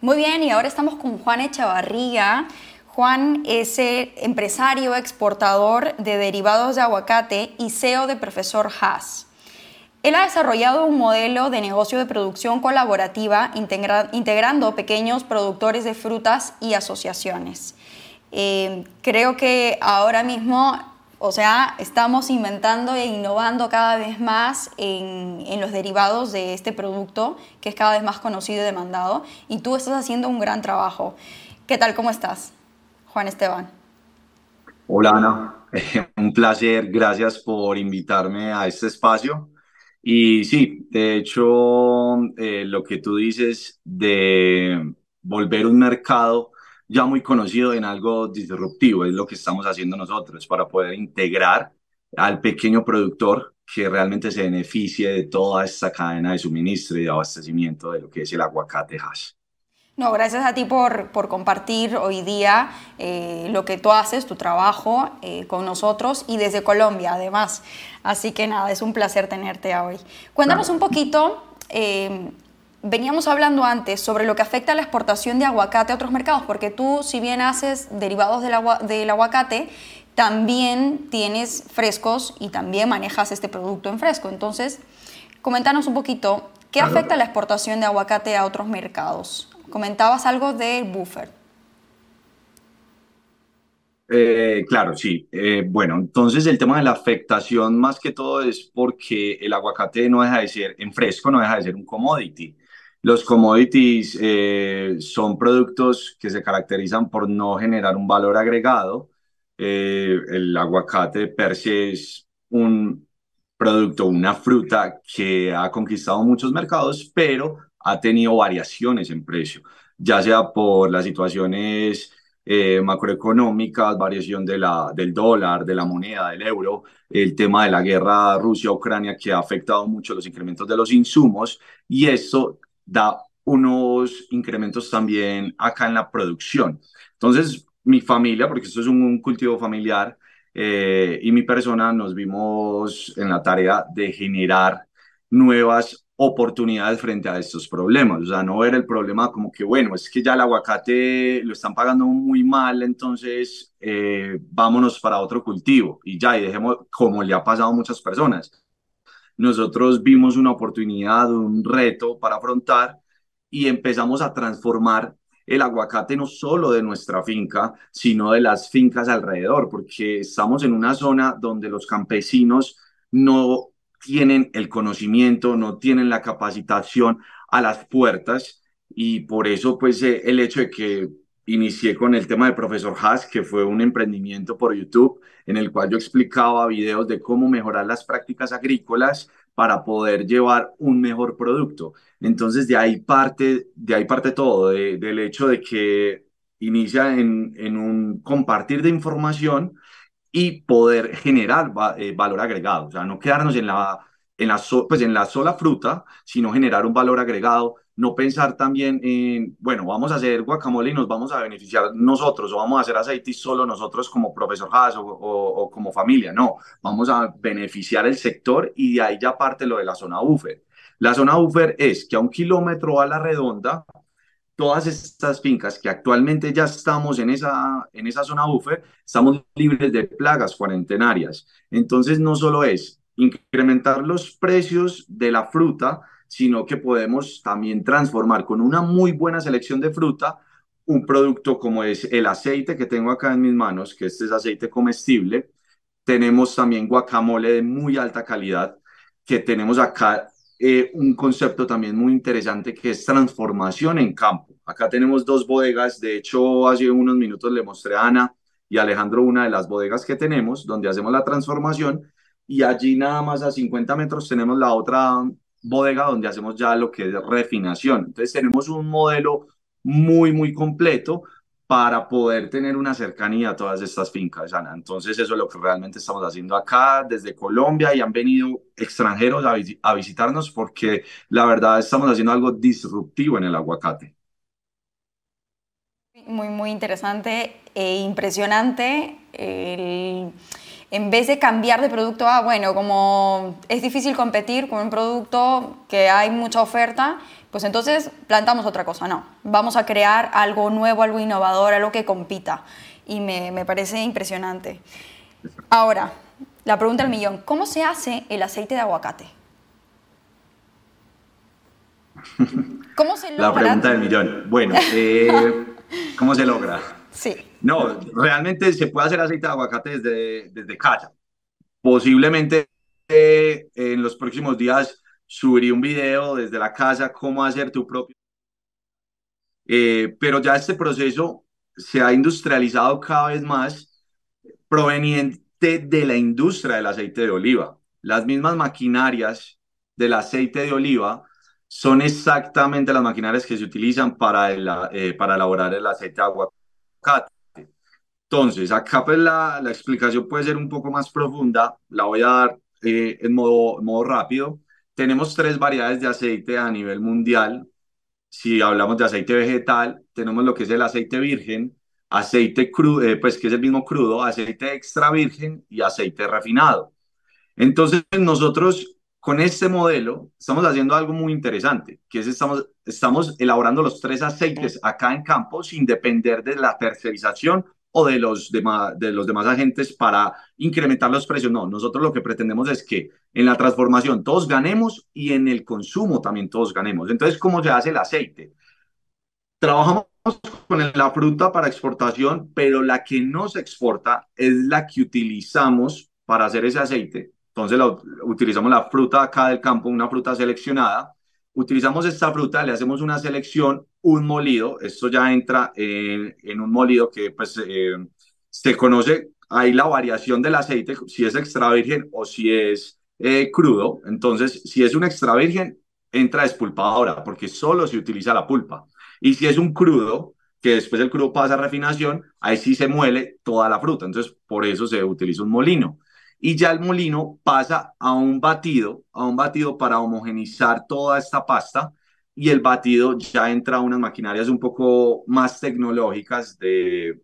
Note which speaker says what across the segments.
Speaker 1: Muy bien, y ahora estamos con Juan Echavarría. Juan es empresario exportador de derivados de aguacate y CEO de Profesor Haas. Él ha desarrollado un modelo de negocio de producción colaborativa integrando pequeños productores de frutas y asociaciones. Eh, creo que ahora mismo o sea, estamos inventando e innovando cada vez más en, los derivados de este producto, que es cada vez más conocido y demandado, y tú estás haciendo un gran trabajo. ¿Qué tal? ¿Cómo estás, Juan Esteban?
Speaker 2: Hola, Ana. un placer. Gracias por invitarme a este espacio. Y sí, de hecho, eh, lo que tú dices de volver un mercado ya muy conocido en algo disruptivo, es lo que estamos haciendo nosotros para poder integrar al pequeño productor que realmente se beneficie de toda esta cadena de suministro y de abastecimiento de lo que es el aguacate hash.
Speaker 1: No, gracias a ti por, por compartir hoy día eh, lo que tú haces, tu trabajo eh, con nosotros y desde Colombia además. Así que nada, es un placer tenerte hoy. Cuéntanos un poquito eh, veníamos hablando antes sobre lo que afecta a la exportación de aguacate a otros mercados, porque tú, si bien haces derivados del, del aguacate, también tienes frescos y también manejas este producto en fresco. Entonces, coméntanos un poquito, ¿qué afecta a la exportación de aguacate a otros mercados? Comentabas algo del buffer.
Speaker 2: Eh, claro, sí. Eh, bueno, entonces el tema de la afectación más que todo es porque el aguacate no deja de ser, en fresco no deja de ser un commodity. Los commodities eh, son productos que se caracterizan por no generar un valor agregado. Eh, el aguacate per se es un producto, una fruta que ha conquistado muchos mercados, pero ha tenido variaciones en precio, ya sea por las situaciones eh, macroeconómicas, variación de la, del dólar, de la moneda, del euro, el tema de la guerra Rusia-Ucrania que ha afectado mucho los incrementos de los insumos y eso da unos incrementos también acá en la producción. Entonces, mi familia, porque esto es un, cultivo familiar, eh, y mi persona nos vimos en la tarea de generar nuevas oportunidades frente a estos problemas, o sea, no ver el problema como que, bueno, es que ya el aguacate lo están pagando muy mal, entonces eh, vámonos para otro cultivo y ya, y dejemos, como le ha pasado a muchas personas, nosotros vimos una oportunidad, un reto para afrontar y empezamos a transformar el aguacate no solo de nuestra finca, sino de las fincas alrededor, porque estamos en una zona donde los campesinos no tienen el conocimiento, no tienen la capacitación a las puertas y por eso pues eh, el hecho de que inicié con el tema de Profesor Haas, que fue un emprendimiento por YouTube en el cual yo explicaba videos de cómo mejorar las prácticas agrícolas para poder llevar un mejor producto. Entonces de ahí parte, de ahí parte todo, del hecho de que inicia en, en, un compartir de información y poder generar eh, valor agregado, o sea, no quedarnos en la, en, la pues en la sola fruta, sino generar un valor agregado no pensar también en, bueno, vamos a hacer guacamole y nos vamos a beneficiar nosotros, o vamos a hacer aceite solo nosotros como profesor Haas o, como familia, no, vamos a beneficiar el sector y de ahí ya parte lo de la zona buffer. La zona buffer es que a un kilómetro a la redonda, todas estas fincas que actualmente ya estamos en esa, en esa zona buffer, estamos libres de plagas cuarentenarias. Entonces, no solo es incrementar los precios de la fruta, sino que podemos también transformar con una muy buena selección de fruta un producto como es el aceite que tengo acá en mis manos, que este es aceite comestible. Tenemos también guacamole de muy alta calidad, que tenemos acá eh, un concepto también muy interesante que es transformación en campo. Acá tenemos dos bodegas, de hecho hace unos minutos le mostré a Ana y Alejandro una de las bodegas que tenemos, donde hacemos la transformación y allí nada más a 50 metros tenemos la otra bodega donde hacemos ya lo que es refinación. Entonces tenemos un modelo muy, muy completo para poder tener una cercanía a todas estas fincas, Ana. Entonces eso es lo que realmente estamos haciendo acá desde Colombia y han venido extranjeros a, visitarnos porque la verdad estamos haciendo algo disruptivo en el aguacate.
Speaker 1: Muy, muy interesante e impresionante en vez de cambiar de producto a, bueno, como es difícil competir con un producto que hay mucha oferta, pues entonces plantamos otra cosa. No, vamos a crear algo nuevo, algo innovador, algo que compita. Y me, me parece impresionante. Ahora, la pregunta del millón, ¿cómo se hace el aceite de aguacate?
Speaker 2: ¿Cómo se logra? La pregunta del millón. Bueno, eh, ¿cómo se logra?
Speaker 1: Sí.
Speaker 2: No, realmente se puede hacer aceite de aguacate desde, desde casa. Posiblemente eh, en los próximos días subiré un video desde la casa cómo hacer tu propio. Eh, pero ya este proceso se ha industrializado cada vez más proveniente de la industria del aceite de oliva. Las mismas maquinarias del aceite de oliva son exactamente las maquinarias que se utilizan para, eh, para elaborar el aceite de aguacate. Entonces, acá pues la, la, explicación puede ser un poco más profunda, la voy a dar eh, en modo, modo rápido. Tenemos tres variedades de aceite a nivel mundial. Si hablamos de aceite vegetal, tenemos lo que es el aceite virgen, aceite crudo, eh, pues que es el mismo crudo, aceite extra virgen y aceite refinado. Entonces, nosotros con este modelo estamos haciendo algo muy interesante, que es estamos, estamos elaborando los tres aceites acá en campo sin depender de la tercerización o de los, demás, de los demás agentes para incrementar los precios. No, nosotros lo que pretendemos es que en la transformación todos ganemos y en el consumo también todos ganemos. Entonces, ¿cómo se hace el aceite? Trabajamos con la fruta para exportación, pero la que no se exporta es la que utilizamos para hacer ese aceite. Entonces, utilizamos la fruta acá del campo, una fruta seleccionada. Utilizamos esta fruta, le hacemos una selección, un molido. Esto ya entra en, en un molido que pues, eh, se conoce ahí la variación del aceite, si es extra virgen o si es eh, crudo. Entonces, si es un extra virgen, entra despulpadora, porque solo se utiliza la pulpa. Y si es un crudo, que después el crudo pasa a refinación, ahí sí se muele toda la fruta. Entonces, por eso se utiliza un molino. Y ya el molino pasa a un batido, a un batido para homogenizar toda esta pasta. Y el batido ya entra a unas maquinarias un poco más tecnológicas de,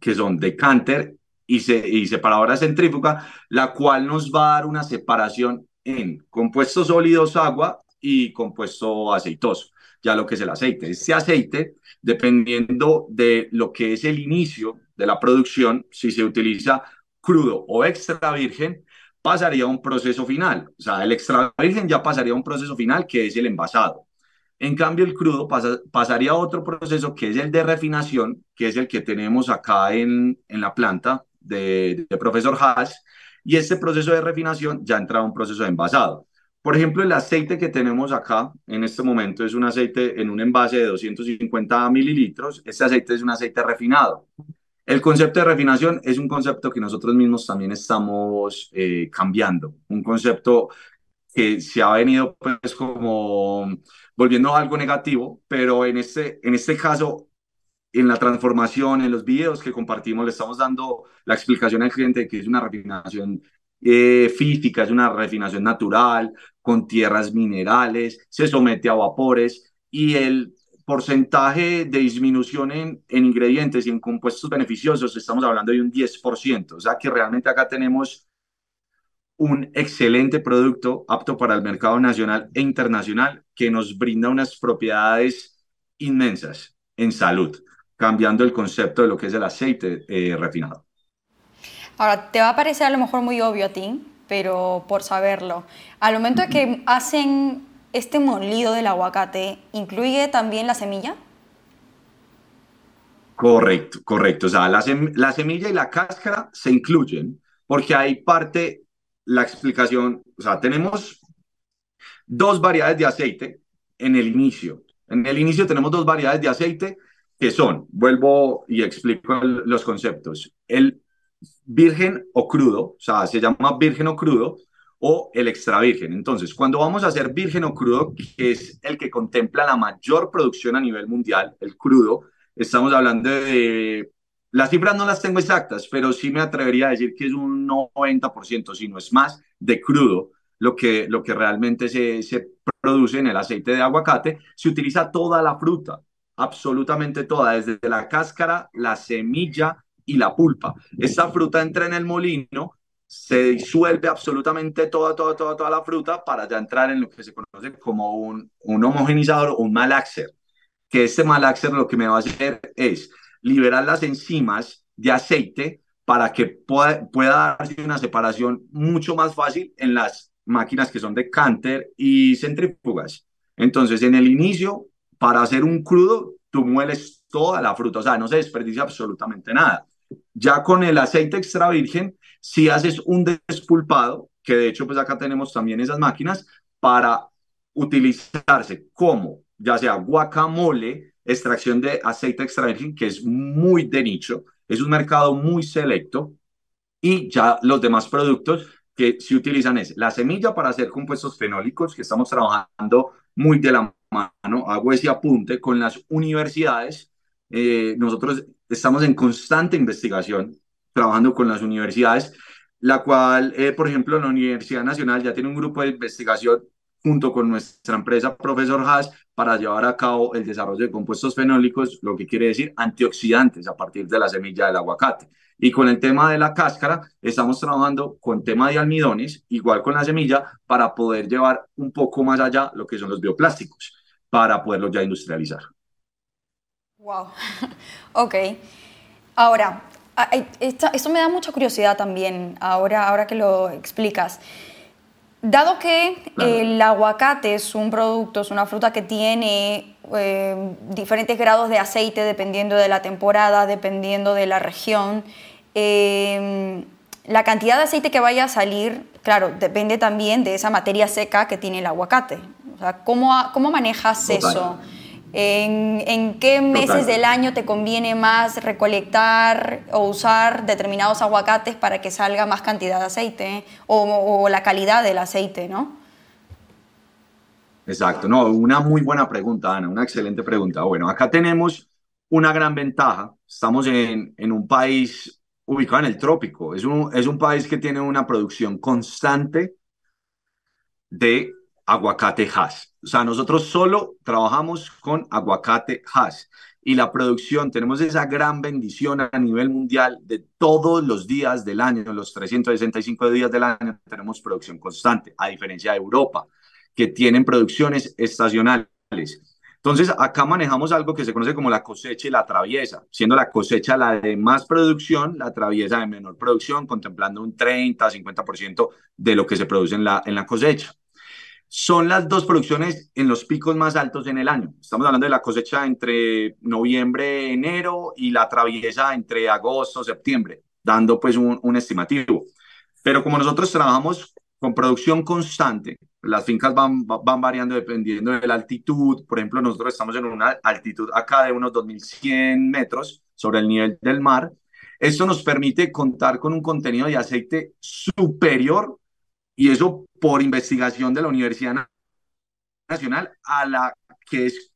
Speaker 2: que son decanter y, se, y separadora centrífuga, la cual nos va a dar una separación en compuestos sólidos, agua y compuesto aceitoso, ya lo que es el aceite. Este aceite, dependiendo de lo que es el inicio de la producción, si se utiliza crudo o extra virgen, pasaría a un proceso final. O sea, el extra virgen ya pasaría a un proceso final que es el envasado. En cambio, el crudo pasaría a otro proceso que es el de refinación, que es el que tenemos acá en, en la planta de, profesor Haas, y este proceso de refinación ya entra a un proceso de envasado. Por ejemplo, el aceite que tenemos acá en este momento es un aceite en un envase de 250 mililitros. Este aceite es un aceite refinado. El concepto de refinación es un concepto que nosotros mismos también estamos eh, cambiando, un concepto que se ha venido pues como volviendo a algo negativo, pero en este, en este caso en la transformación, en los videos que compartimos, le estamos dando la explicación al cliente de que es una refinación eh, física, es una refinación natural, con tierras minerales, se somete a vapores y el porcentaje de disminución en, en ingredientes y en compuestos beneficiosos, estamos hablando de un 10%, o sea que realmente acá tenemos un excelente producto apto para el mercado nacional e internacional que nos brinda unas propiedades inmensas en salud cambiando el concepto de lo que es el aceite eh, refinado.
Speaker 1: Ahora, te va a parecer a lo mejor muy obvio a ti, pero por saberlo, al momento de que hacen este molido del aguacate, ¿incluye también la semilla?
Speaker 2: Correcto, correcto. O sea, la, la semilla y la cáscara se incluyen porque hay parte, la explicación, o sea, tenemos dos variedades de aceite en el inicio. En el inicio tenemos dos variedades de aceite que son, vuelvo y explico los conceptos, el virgen o crudo, o sea, se llama virgen o crudo, o el extra virgen. Entonces, cuando vamos a hacer virgen o crudo, que es el que contempla la mayor producción a nivel mundial, el crudo, estamos hablando de, las cifras no las tengo exactas, pero sí me atrevería a decir que es un 90%, si no es más, de crudo, lo que, lo que realmente se, se produce en el aceite de aguacate, se utiliza toda la fruta absolutamente toda, desde la cáscara, la semilla y la pulpa. Esta fruta entra en el molino se disuelve absolutamente toda, toda, toda, toda la fruta para ya entrar en lo que se conoce como un, un homogenizador o un malaxer, que este malaxer lo que me va a hacer es liberar las enzimas de aceite para que pueda, pueda darse una separación mucho más fácil en las máquinas que son de canter y centrífugas. Entonces, en el inicio, para hacer un crudo, tú mueles toda la fruta, o sea, no se desperdicia absolutamente nada. Ya con el aceite extra virgen, si haces un despulpado, que de hecho, pues acá tenemos también esas máquinas, para utilizarse como, ya sea guacamole, extracción de aceite extra virgen, que es muy de nicho, es un mercado muy selecto, y ya los demás productos que se utilizan es la semilla para hacer compuestos fenólicos, que estamos trabajando muy de la mano, hago ese apunte con las universidades. Eh, nosotros estamos en constante investigación, trabajando con las universidades, la cual, eh, por ejemplo, la Universidad Nacional ya tiene un grupo de investigación junto con nuestra empresa Profesor Haas para llevar a cabo el desarrollo de compuestos fenólicos, lo que quiere decir antioxidantes a partir de la semilla del aguacate. Y con el tema de la cáscara, estamos trabajando con tema de almidones, igual con la semilla, para poder llevar un poco más allá lo que son los bioplásticos, para poderlos ya industrializar.
Speaker 1: Wow. ok. Ahora, esto, me da mucha curiosidad también, ahora, ahora que lo explicas. Dado que el aguacate es un producto, es una fruta que tiene eh, diferentes grados de aceite dependiendo de la temporada, dependiendo de la región, eh, la cantidad de aceite que vaya a salir, claro, depende también de esa materia seca que tiene el aguacate. O sea, ¿cómo, cómo manejas eso? ¿En, qué meses del año te conviene más recolectar o usar determinados aguacates para que salga más cantidad de aceite o, la calidad del aceite, no?
Speaker 2: Exacto, no, una muy buena pregunta, Ana, una excelente pregunta. Bueno, acá tenemos una gran ventaja. Estamos en, en un país ubicado en el trópico. Es un, es un país que tiene una producción constante de aguacate Hass. O sea, nosotros solo trabajamos con aguacate Hass. Y la producción, tenemos esa gran bendición a nivel mundial de todos los días del año, los 365 días del año, tenemos producción constante, a diferencia de Europa, que tienen producciones estacionales. Entonces, acá manejamos algo que se conoce como la cosecha y la traviesa, siendo la cosecha la de más producción, la traviesa de menor producción, contemplando un 30, 50% de lo que se produce en la, en la cosecha son las dos producciones en los picos más altos en el año. Estamos hablando de la cosecha entre noviembre, enero y la traviesa entre agosto, septiembre, dando pues un, estimativo. Pero como nosotros trabajamos con producción constante, las fincas van, van variando dependiendo de la altitud. Por ejemplo, nosotros estamos en una altitud acá de unos 2100 metros sobre el nivel del mar. Esto nos permite contar con un contenido de aceite superior y eso por investigación de la Universidad Nacional a la que es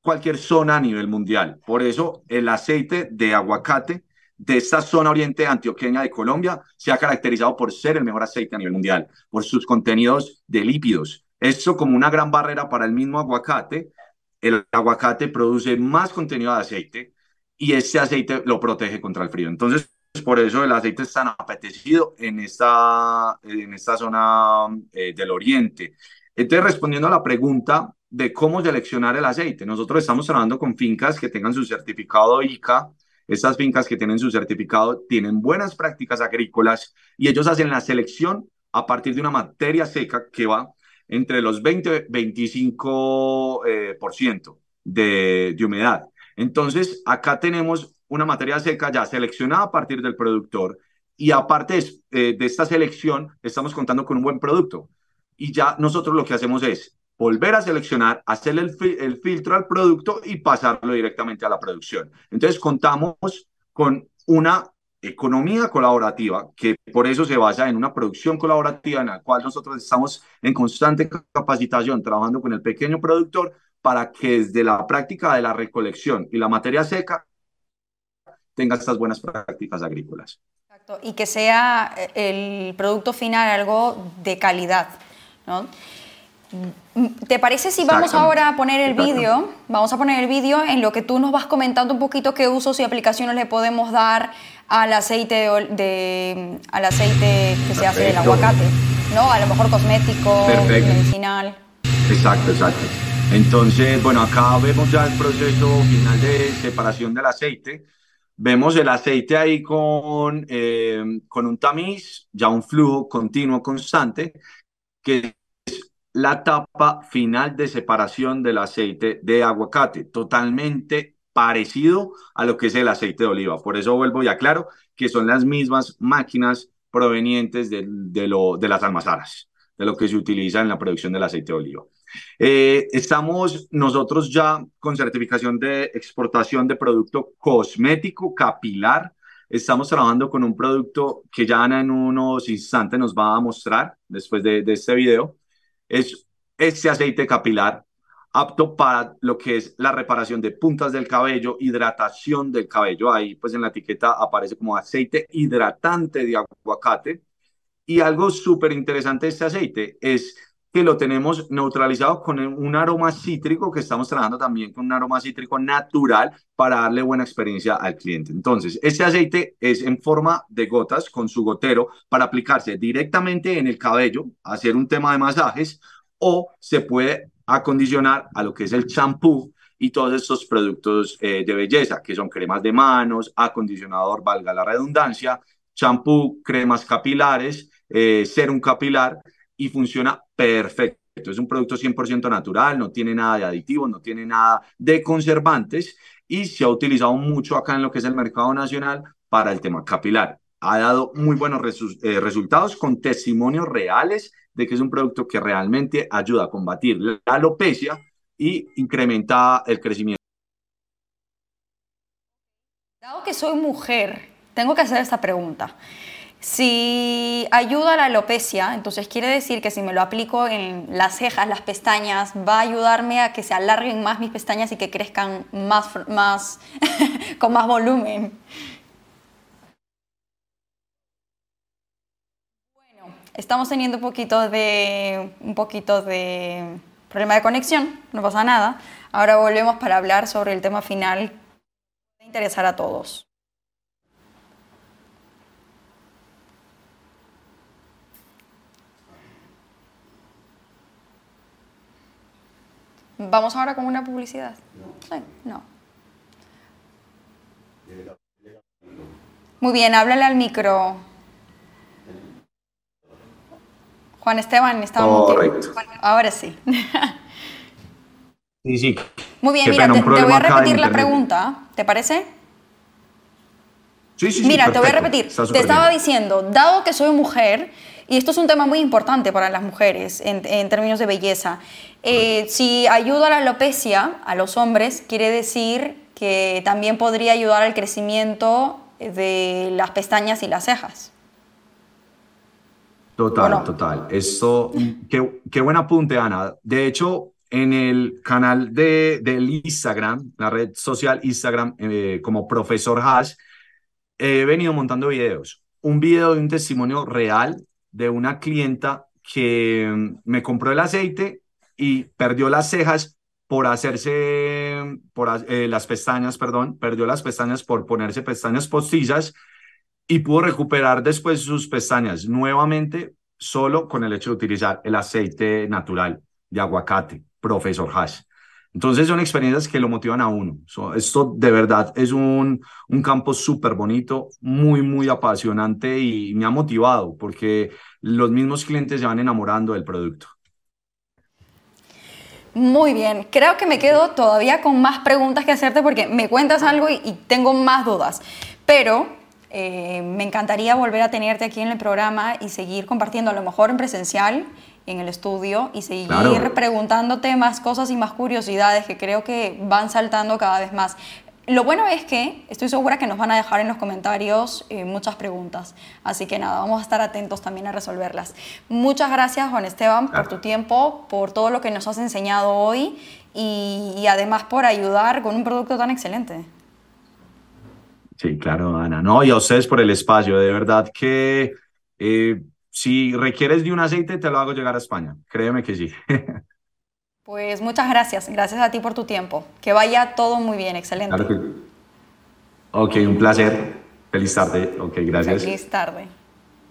Speaker 2: cualquier zona a nivel mundial. Por eso el aceite de aguacate de esta zona oriente antioqueña de Colombia se ha caracterizado por ser el mejor aceite a nivel mundial, por sus contenidos de lípidos. Esto como una gran barrera para el mismo aguacate. El aguacate produce más contenido de aceite y ese aceite lo protege contra el frío. Entonces, por eso el aceite es tan apetecido en esta, en esta zona eh, del oriente. Entonces, respondiendo a la pregunta de cómo seleccionar el aceite, nosotros estamos trabajando con fincas que tengan su certificado ICA. Estas fincas que tienen su certificado tienen buenas prácticas agrícolas y ellos hacen la selección a partir de una materia seca que va entre los 20 y 25% eh, por ciento de, de humedad. Entonces, acá tenemos una materia seca ya seleccionada a partir del productor y aparte de, de esta selección estamos contando con un buen producto. Y ya nosotros lo que hacemos es volver a seleccionar, hacerle el, el, filtro al producto y pasarlo directamente a la producción. Entonces contamos con una economía colaborativa que por eso se basa en una producción colaborativa en la cual nosotros estamos en constante capacitación trabajando con el pequeño productor para que desde la práctica de la recolección y la materia seca tenga estas buenas prácticas agrícolas.
Speaker 1: Exacto, y que sea eh, el producto final algo de calidad. ¿no? ¿Te parece si vamos ahora a poner el vídeo? Vamos a poner el vídeo en lo que tú nos vas comentando un poquito qué usos y aplicaciones le podemos dar al aceite, de, al aceite que se hace del aguacate, ¿no? A lo mejor cosmético, medicinal.
Speaker 2: Exacto, exacto. Entonces, bueno, acá vemos ya el proceso final de separación del aceite. Vemos el aceite ahí con, eh, con un tamiz, ya un flujo continuo, constante, que es la etapa final de separación del aceite de aguacate, totalmente parecido a lo que es el aceite de oliva. Por eso vuelvo y aclaro que son las mismas máquinas provenientes de, de, lo, de las almazaras, de lo que se utiliza en la producción del aceite de oliva. Eh, estamos nosotros ya con certificación de exportación de producto cosmético capilar. Estamos trabajando con un producto que ya Ana en unos instantes nos va a mostrar después de, de este video. Es este aceite capilar apto para lo que es la reparación de puntas del cabello, hidratación del cabello. Ahí pues en la etiqueta aparece como aceite hidratante de aguacate. Y algo súper interesante de este aceite es que lo tenemos neutralizado con un aroma cítrico, que estamos trabajando también con un aroma cítrico natural para darle buena experiencia al cliente. Entonces, este aceite es en forma de gotas con su gotero para aplicarse directamente en el cabello, hacer un tema de masajes, o se puede acondicionar a lo que es el champú y todos estos productos eh, de belleza, que son cremas de manos, acondicionador, valga la redundancia, champú, cremas capilares, eh, serum capilar, y funciona perfecto. Es un producto 100% natural, no tiene nada de aditivos, no tiene nada de conservantes y se ha utilizado mucho acá en lo que es el mercado nacional para el tema capilar. Ha dado muy buenos eh, resultados con testimonios reales de que es un producto que realmente ayuda a combatir la alopecia y incrementa el crecimiento.
Speaker 1: Dado que soy mujer, tengo que hacer esta pregunta. Si ayuda a la alopecia, entonces quiere decir que si me lo aplico en las cejas, las pestañas, va a ayudarme a que se alarguen más mis pestañas y que crezcan más, más con más volumen. Bueno, estamos teniendo un poquito de un poquito de problema de conexión, no pasa nada. Ahora volvemos para hablar sobre el tema final que interesar a todos. ¿Vamos ahora con una publicidad? No. no. Muy bien, háblale al micro. Juan Esteban, estamos.
Speaker 2: Correcto.
Speaker 1: Ahora sí.
Speaker 2: Sí, sí.
Speaker 1: Muy bien, mira, te, voy a repetir la pregunta, ¿te parece?
Speaker 2: Sí, sí, sí.
Speaker 1: Mira, te voy a repetir. Te estaba diciendo, dado que soy mujer, y esto es un tema muy importante para las mujeres en, en términos de belleza, eh, si ayuda a la alopecia a los hombres, quiere decir que también podría ayudar al crecimiento de las pestañas y las cejas.
Speaker 2: Total, total. Esto, qué, qué, buen apunte, Ana. De hecho, en el canal de, del Instagram, la red social Instagram, eh, como profesor Hash, he venido montando videos. Un video de un testimonio real de una clienta que me compró el aceite y perdió las cejas por hacerse, por eh, las pestañas, perdón, perdió las pestañas por ponerse pestañas postizas y pudo recuperar después sus pestañas nuevamente solo con el hecho de utilizar el aceite natural de aguacate, Profesor Hash. Entonces son experiencias que lo motivan a uno. esto de verdad es un, un campo súper bonito, muy, muy apasionante y me ha motivado porque los mismos clientes se van enamorando del producto.
Speaker 1: Muy bien, creo que me quedo todavía con más preguntas que hacerte porque me cuentas algo y, tengo más dudas, pero eh, me encantaría volver a tenerte aquí en el programa y seguir compartiendo a lo mejor en presencial en el estudio y seguir preguntándote más cosas y más curiosidades que creo que van saltando cada vez más. Lo bueno es que estoy segura que nos van a dejar en los comentarios eh, muchas preguntas, así que nada, vamos a estar atentos también a resolverlas. Muchas gracias Juan Esteban por tu tiempo, por todo lo que nos has enseñado hoy y, además por ayudar con un producto tan excelente.
Speaker 2: Sí, claro, Ana. No, y a ustedes por el espacio. De verdad que eh, si requieres de un aceite, te lo hago llegar a España. Créeme que sí.
Speaker 1: Pues muchas gracias, gracias a ti por tu tiempo. Que vaya todo muy bien, excelente.
Speaker 2: Claro que... Ok, un placer. Feliz tarde, ok, gracias.
Speaker 1: Feliz tarde.